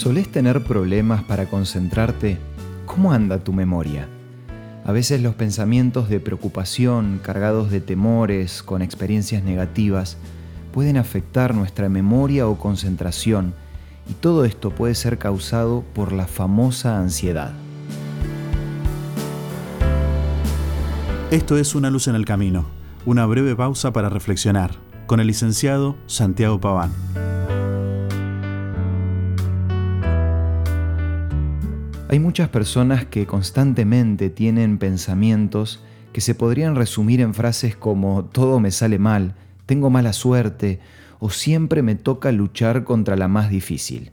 ¿Solés tener problemas para concentrarte? ¿Cómo anda tu memoria? A veces los pensamientos de preocupación, cargados de temores, con experiencias negativas, pueden afectar nuestra memoria o concentración y todo esto puede ser causado por la famosa ansiedad. Esto es Una luz en el camino, una breve pausa para reflexionar, con el licenciado Santiago Paván. Hay muchas personas que constantemente tienen pensamientos que se podrían resumir en frases como todo me sale mal, tengo mala suerte o siempre me toca luchar contra la más difícil.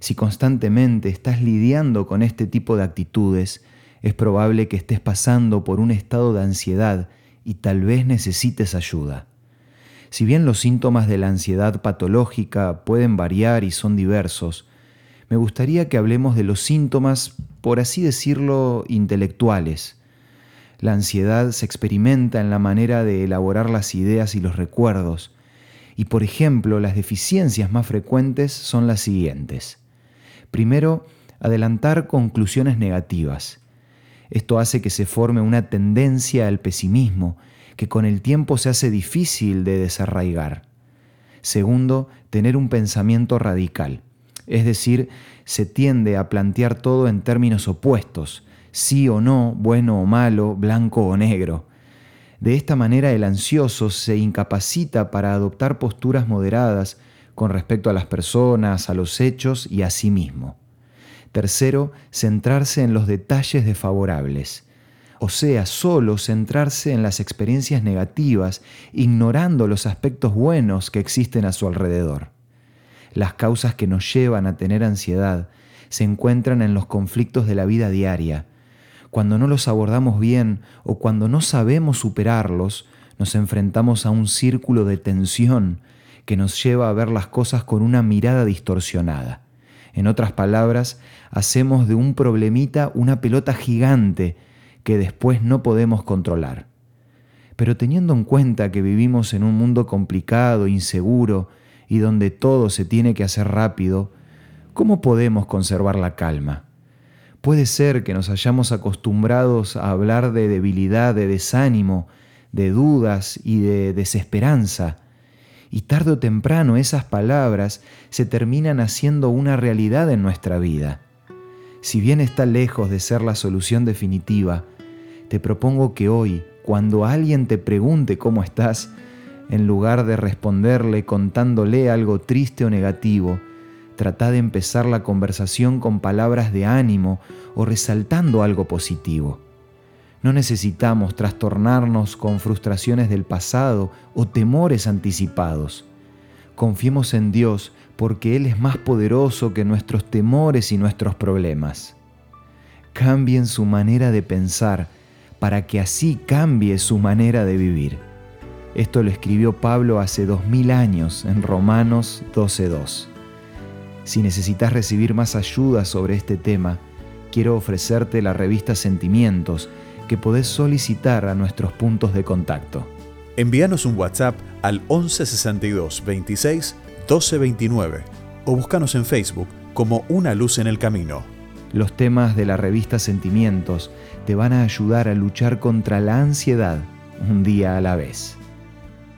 Si constantemente estás lidiando con este tipo de actitudes, es probable que estés pasando por un estado de ansiedad y tal vez necesites ayuda. Si bien los síntomas de la ansiedad patológica pueden variar y son diversos, me gustaría que hablemos de los síntomas, por así decirlo, intelectuales. La ansiedad se experimenta en la manera de elaborar las ideas y los recuerdos, y por ejemplo, las deficiencias más frecuentes son las siguientes. Primero, adelantar conclusiones negativas. Esto hace que se forme una tendencia al pesimismo, que con el tiempo se hace difícil de desarraigar. Segundo, tener un pensamiento radical es decir, se tiende a plantear todo en términos opuestos, sí o no, bueno o malo, blanco o negro. De esta manera el ansioso se incapacita para adoptar posturas moderadas con respecto a las personas, a los hechos y a sí mismo. Tercero, centrarse en los detalles desfavorables, o sea, solo centrarse en las experiencias negativas, ignorando los aspectos buenos que existen a su alrededor. Las causas que nos llevan a tener ansiedad se encuentran en los conflictos de la vida diaria. Cuando no los abordamos bien o cuando no sabemos superarlos, nos enfrentamos a un círculo de tensión que nos lleva a ver las cosas con una mirada distorsionada. En otras palabras, hacemos de un problemita una pelota gigante que después no podemos controlar. Pero teniendo en cuenta que vivimos en un mundo complicado, inseguro, y donde todo se tiene que hacer rápido, ¿cómo podemos conservar la calma? Puede ser que nos hayamos acostumbrados a hablar de debilidad, de desánimo, de dudas y de desesperanza, y tarde o temprano esas palabras se terminan haciendo una realidad en nuestra vida. Si bien está lejos de ser la solución definitiva, te propongo que hoy, cuando alguien te pregunte cómo estás, en lugar de responderle contándole algo triste o negativo, trata de empezar la conversación con palabras de ánimo o resaltando algo positivo. No necesitamos trastornarnos con frustraciones del pasado o temores anticipados. Confiemos en Dios porque Él es más poderoso que nuestros temores y nuestros problemas. Cambien su manera de pensar para que así cambie su manera de vivir. Esto lo escribió Pablo hace dos mil años en Romanos 12.2. Si necesitas recibir más ayuda sobre este tema, quiero ofrecerte la revista Sentimientos que podés solicitar a nuestros puntos de contacto. Envíanos un WhatsApp al 1162 26 1229 o búscanos en Facebook como Una Luz en el Camino. Los temas de la revista Sentimientos te van a ayudar a luchar contra la ansiedad un día a la vez.